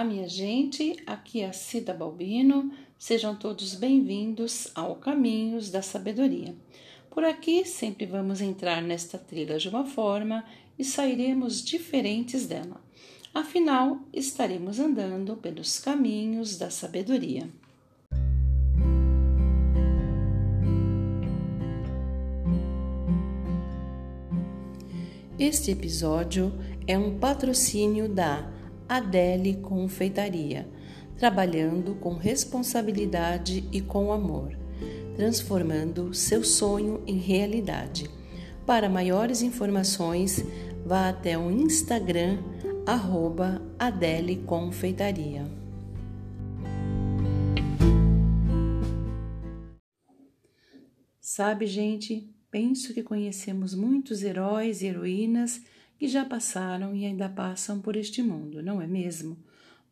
Olá, minha gente, aqui é a Cida Balbino, sejam todos bem-vindos ao Caminhos da Sabedoria. Por aqui sempre vamos entrar nesta trilha de uma forma e sairemos diferentes dela. Afinal, estaremos andando pelos caminhos da sabedoria. Este episódio é um patrocínio da Adele Confeitaria, trabalhando com responsabilidade e com amor, transformando seu sonho em realidade. Para maiores informações, vá até o Instagram arroba Adele Confeitaria. Sabe, gente, penso que conhecemos muitos heróis e heroínas que já passaram e ainda passam por este mundo, não é mesmo?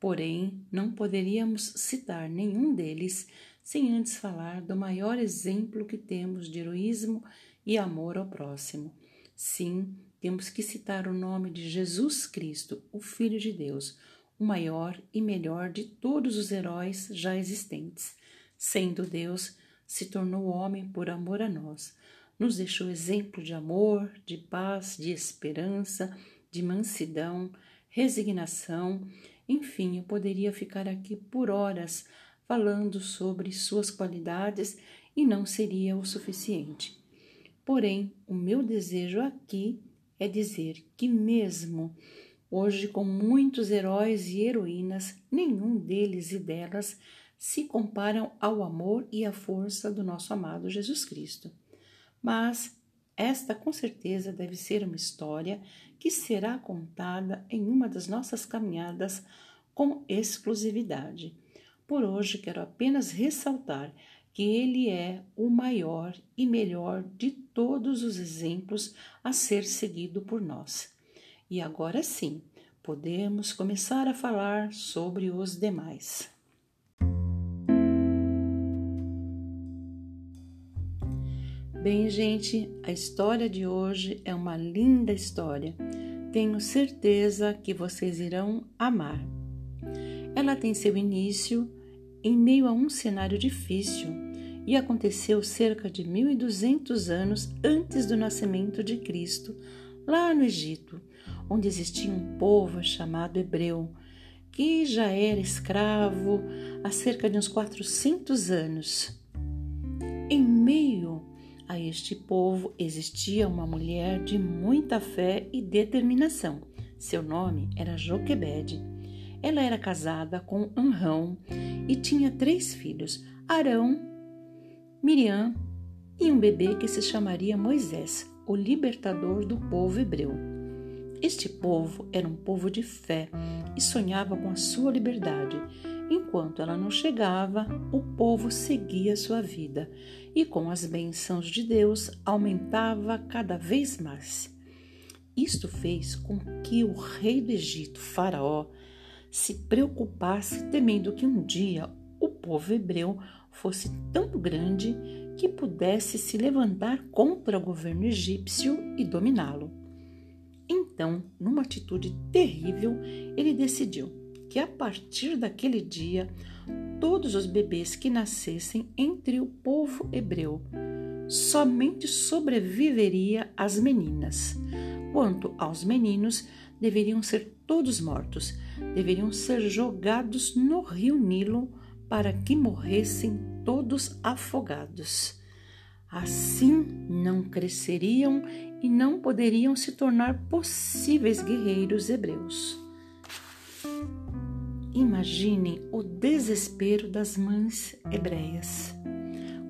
Porém, não poderíamos citar nenhum deles sem antes falar do maior exemplo que temos de heroísmo e amor ao próximo. Sim, temos que citar o nome de Jesus Cristo, o Filho de Deus, o maior e melhor de todos os heróis já existentes. Sendo Deus, se tornou homem por amor a nós nos deixou exemplo de amor, de paz, de esperança, de mansidão, resignação. Enfim, eu poderia ficar aqui por horas falando sobre suas qualidades e não seria o suficiente. Porém, o meu desejo aqui é dizer que, mesmo hoje, com muitos heróis e heroínas, nenhum deles e delas se comparam ao amor e à força do nosso amado Jesus Cristo mas esta com certeza deve ser uma história que será contada em uma das nossas caminhadas com exclusividade. Por hoje quero apenas ressaltar que ele é o maior e melhor de todos os exemplos a ser seguido por nós. E agora sim, podemos começar a falar sobre os demais. Bem, gente, a história de hoje é uma linda história. Tenho certeza que vocês irão amar. Ela tem seu início em meio a um cenário difícil e aconteceu cerca de 1200 anos antes do nascimento de Cristo, lá no Egito, onde existia um povo chamado Hebreu, que já era escravo há cerca de uns 400 anos. Em meio a este povo existia uma mulher de muita fé e determinação. Seu nome era Joquebede. Ela era casada com Anrão e tinha três filhos: Arão, Miriam e um bebê que se chamaria Moisés, o libertador do povo hebreu. Este povo era um povo de fé e sonhava com a sua liberdade Enquanto ela não chegava, o povo seguia sua vida e, com as bênçãos de Deus, aumentava cada vez mais. Isto fez com que o rei do Egito, Faraó, se preocupasse, temendo que um dia o povo hebreu fosse tão grande que pudesse se levantar contra o governo egípcio e dominá-lo. Então, numa atitude terrível, ele decidiu que a partir daquele dia todos os bebês que nascessem entre o povo hebreu somente sobreviveria as meninas. Quanto aos meninos, deveriam ser todos mortos, deveriam ser jogados no rio Nilo para que morressem todos afogados. Assim não cresceriam e não poderiam se tornar possíveis guerreiros hebreus. Imaginem o desespero das mães hebreias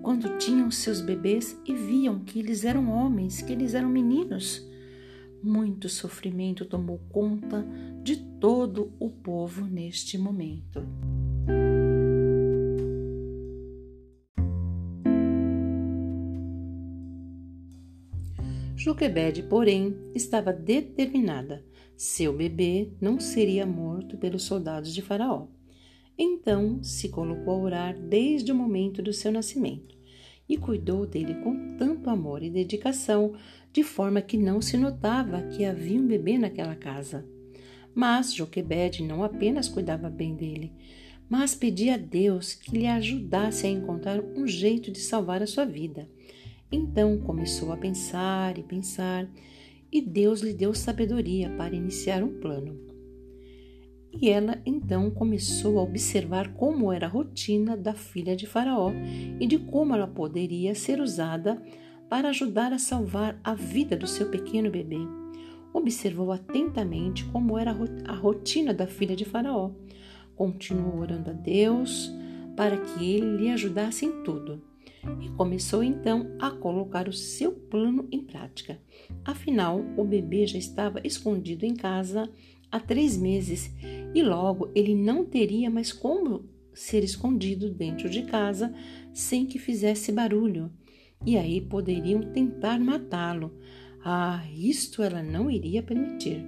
quando tinham seus bebês e viam que eles eram homens, que eles eram meninos. Muito sofrimento tomou conta de todo o povo neste momento. Joquebede, porém, estava determinada seu bebê não seria morto pelos soldados de Faraó. Então se colocou a orar desde o momento do seu nascimento e cuidou dele com tanto amor e dedicação, de forma que não se notava que havia um bebê naquela casa. Mas Joquebede não apenas cuidava bem dele, mas pedia a Deus que lhe ajudasse a encontrar um jeito de salvar a sua vida. Então começou a pensar e pensar, e Deus lhe deu sabedoria para iniciar um plano. E ela então começou a observar como era a rotina da filha de Faraó e de como ela poderia ser usada para ajudar a salvar a vida do seu pequeno bebê. Observou atentamente como era a rotina da filha de Faraó. Continuou orando a Deus para que ele lhe ajudasse em tudo. E começou então a colocar o seu plano em prática. Afinal, o bebê já estava escondido em casa há três meses e logo ele não teria mais como ser escondido dentro de casa sem que fizesse barulho. E aí poderiam tentar matá-lo. Ah, isto ela não iria permitir.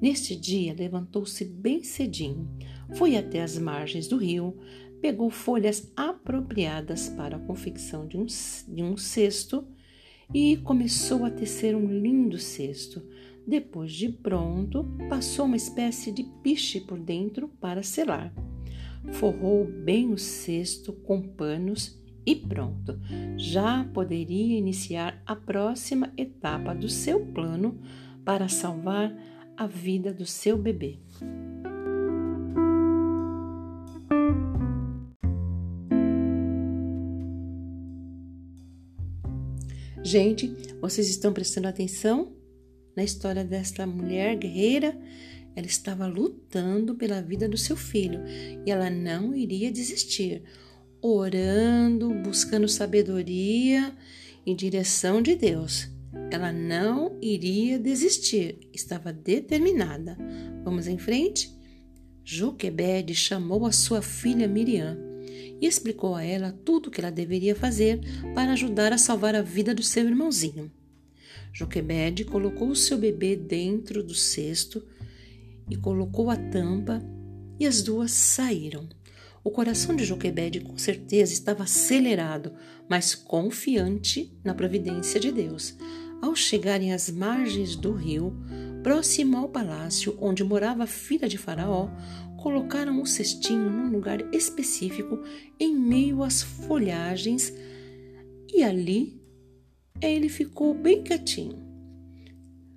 Neste dia, levantou-se bem cedinho, foi até as margens do rio, pegou folhas apropriadas para a confecção de um, de um cesto e começou a tecer um lindo cesto depois de pronto, passou uma espécie de piche por dentro para selar. Forrou bem o cesto com panos e pronto. Já poderia iniciar a próxima etapa do seu plano para salvar a vida do seu bebê. Gente, vocês estão prestando atenção? na história desta mulher guerreira, ela estava lutando pela vida do seu filho e ela não iria desistir, orando, buscando sabedoria e direção de Deus. Ela não iria desistir, estava determinada. Vamos em frente? Joquebede chamou a sua filha Miriam e explicou a ela tudo o que ela deveria fazer para ajudar a salvar a vida do seu irmãozinho. Joquebede colocou o seu bebê dentro do cesto e colocou a tampa e as duas saíram. O coração de Joquebede com certeza estava acelerado, mas confiante na providência de Deus. Ao chegarem às margens do rio, próximo ao palácio onde morava a filha de Faraó, colocaram o cestinho num lugar específico em meio às folhagens e ali ele ficou bem quietinho.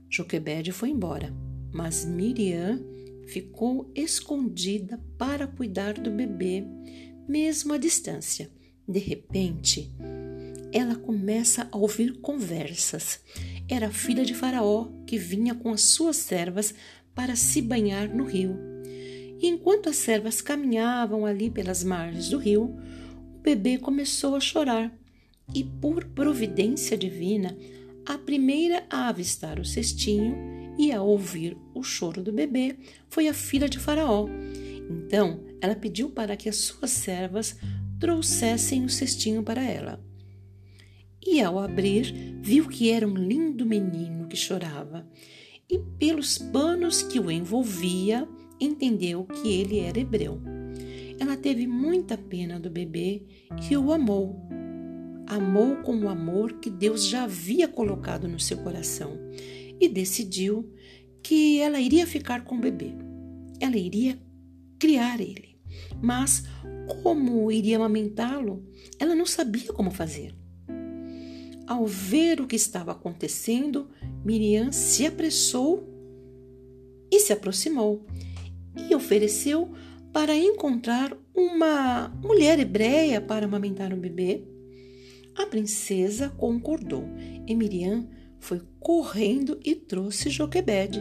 Joquebede foi embora, mas Miriam ficou escondida para cuidar do bebê, mesmo à distância. De repente, ela começa a ouvir conversas. Era filha de Faraó que vinha com as suas servas para se banhar no rio. E enquanto as servas caminhavam ali pelas margens do rio, o bebê começou a chorar e, por providência divina, a primeira a avistar o cestinho e a ouvir o choro do bebê foi a filha de Faraó. Então ela pediu para que as suas servas trouxessem o cestinho para ela. E ao abrir, viu que era um lindo menino que chorava, e pelos panos que o envolvia, entendeu que ele era hebreu. Ela teve muita pena do bebê e o amou amou com o amor que Deus já havia colocado no seu coração e decidiu que ela iria ficar com o bebê. Ela iria criar ele. Mas como iria amamentá-lo? Ela não sabia como fazer. Ao ver o que estava acontecendo, Miriam se apressou e se aproximou e ofereceu para encontrar uma mulher hebreia para amamentar o bebê. A princesa concordou e Miriam foi correndo e trouxe Joquebede,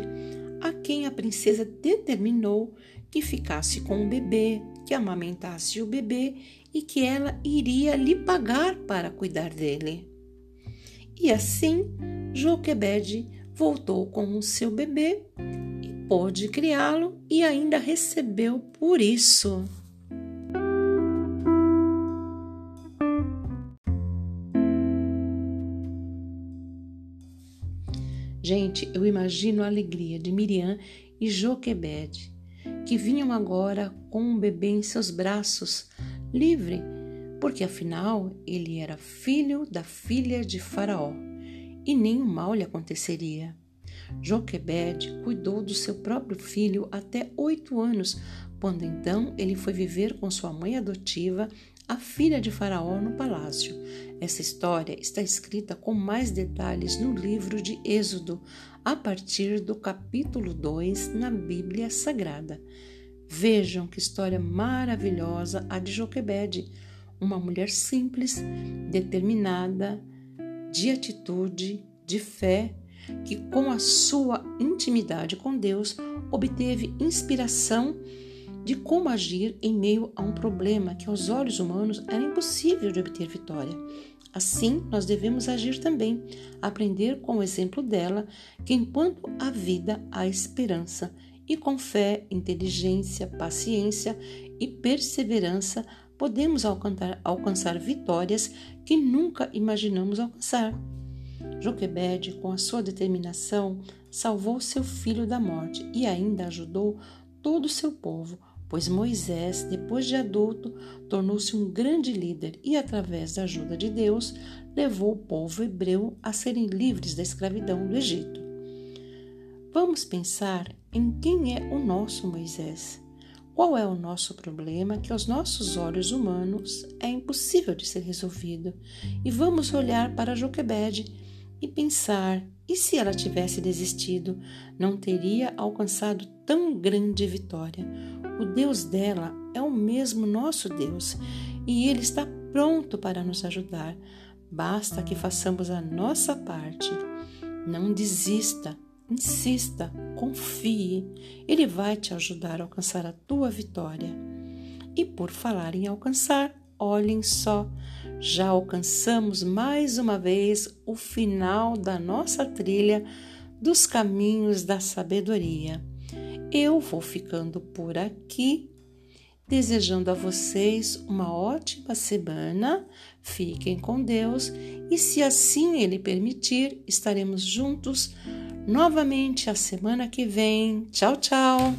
a quem a princesa determinou que ficasse com o bebê, que amamentasse o bebê e que ela iria lhe pagar para cuidar dele. E assim Joquebede voltou com o seu bebê e pôde criá-lo e ainda recebeu por isso. Gente, eu imagino a alegria de Miriam e Joquebede, que vinham agora com um bebê em seus braços, livre, porque afinal ele era filho da filha de Faraó e nenhum mal lhe aconteceria. Joquebede cuidou do seu próprio filho até oito anos, quando então ele foi viver com sua mãe adotiva, a filha de Faraó, no palácio. Essa história está escrita com mais detalhes no livro de Êxodo, a partir do capítulo 2 na Bíblia Sagrada. Vejam que história maravilhosa a de Joquebede, uma mulher simples, determinada, de atitude, de fé, que com a sua intimidade com Deus obteve inspiração de como agir em meio a um problema que aos olhos humanos era impossível de obter vitória. Assim, nós devemos agir também, aprender com o exemplo dela que enquanto há vida há esperança, e com fé, inteligência, paciência e perseverança podemos alcançar, alcançar vitórias que nunca imaginamos alcançar. Joquebede, com a sua determinação, salvou seu filho da morte e ainda ajudou todo o seu povo, pois Moisés, depois de adulto, tornou-se um grande líder e, através da ajuda de Deus, levou o povo hebreu a serem livres da escravidão do Egito. Vamos pensar em quem é o nosso Moisés. Qual é o nosso problema que aos nossos olhos humanos é impossível de ser resolvido? E vamos olhar para Joquebede e pensar: e se ela tivesse desistido, não teria alcançado tão grande vitória? O Deus dela é o mesmo nosso Deus e ele está pronto para nos ajudar. Basta que façamos a nossa parte. Não desista, insista, confie. Ele vai te ajudar a alcançar a tua vitória. E por falar em alcançar, olhem só, já alcançamos mais uma vez o final da nossa trilha dos caminhos da sabedoria. Eu vou ficando por aqui, desejando a vocês uma ótima semana. Fiquem com Deus e, se assim Ele permitir, estaremos juntos novamente a semana que vem. Tchau, tchau!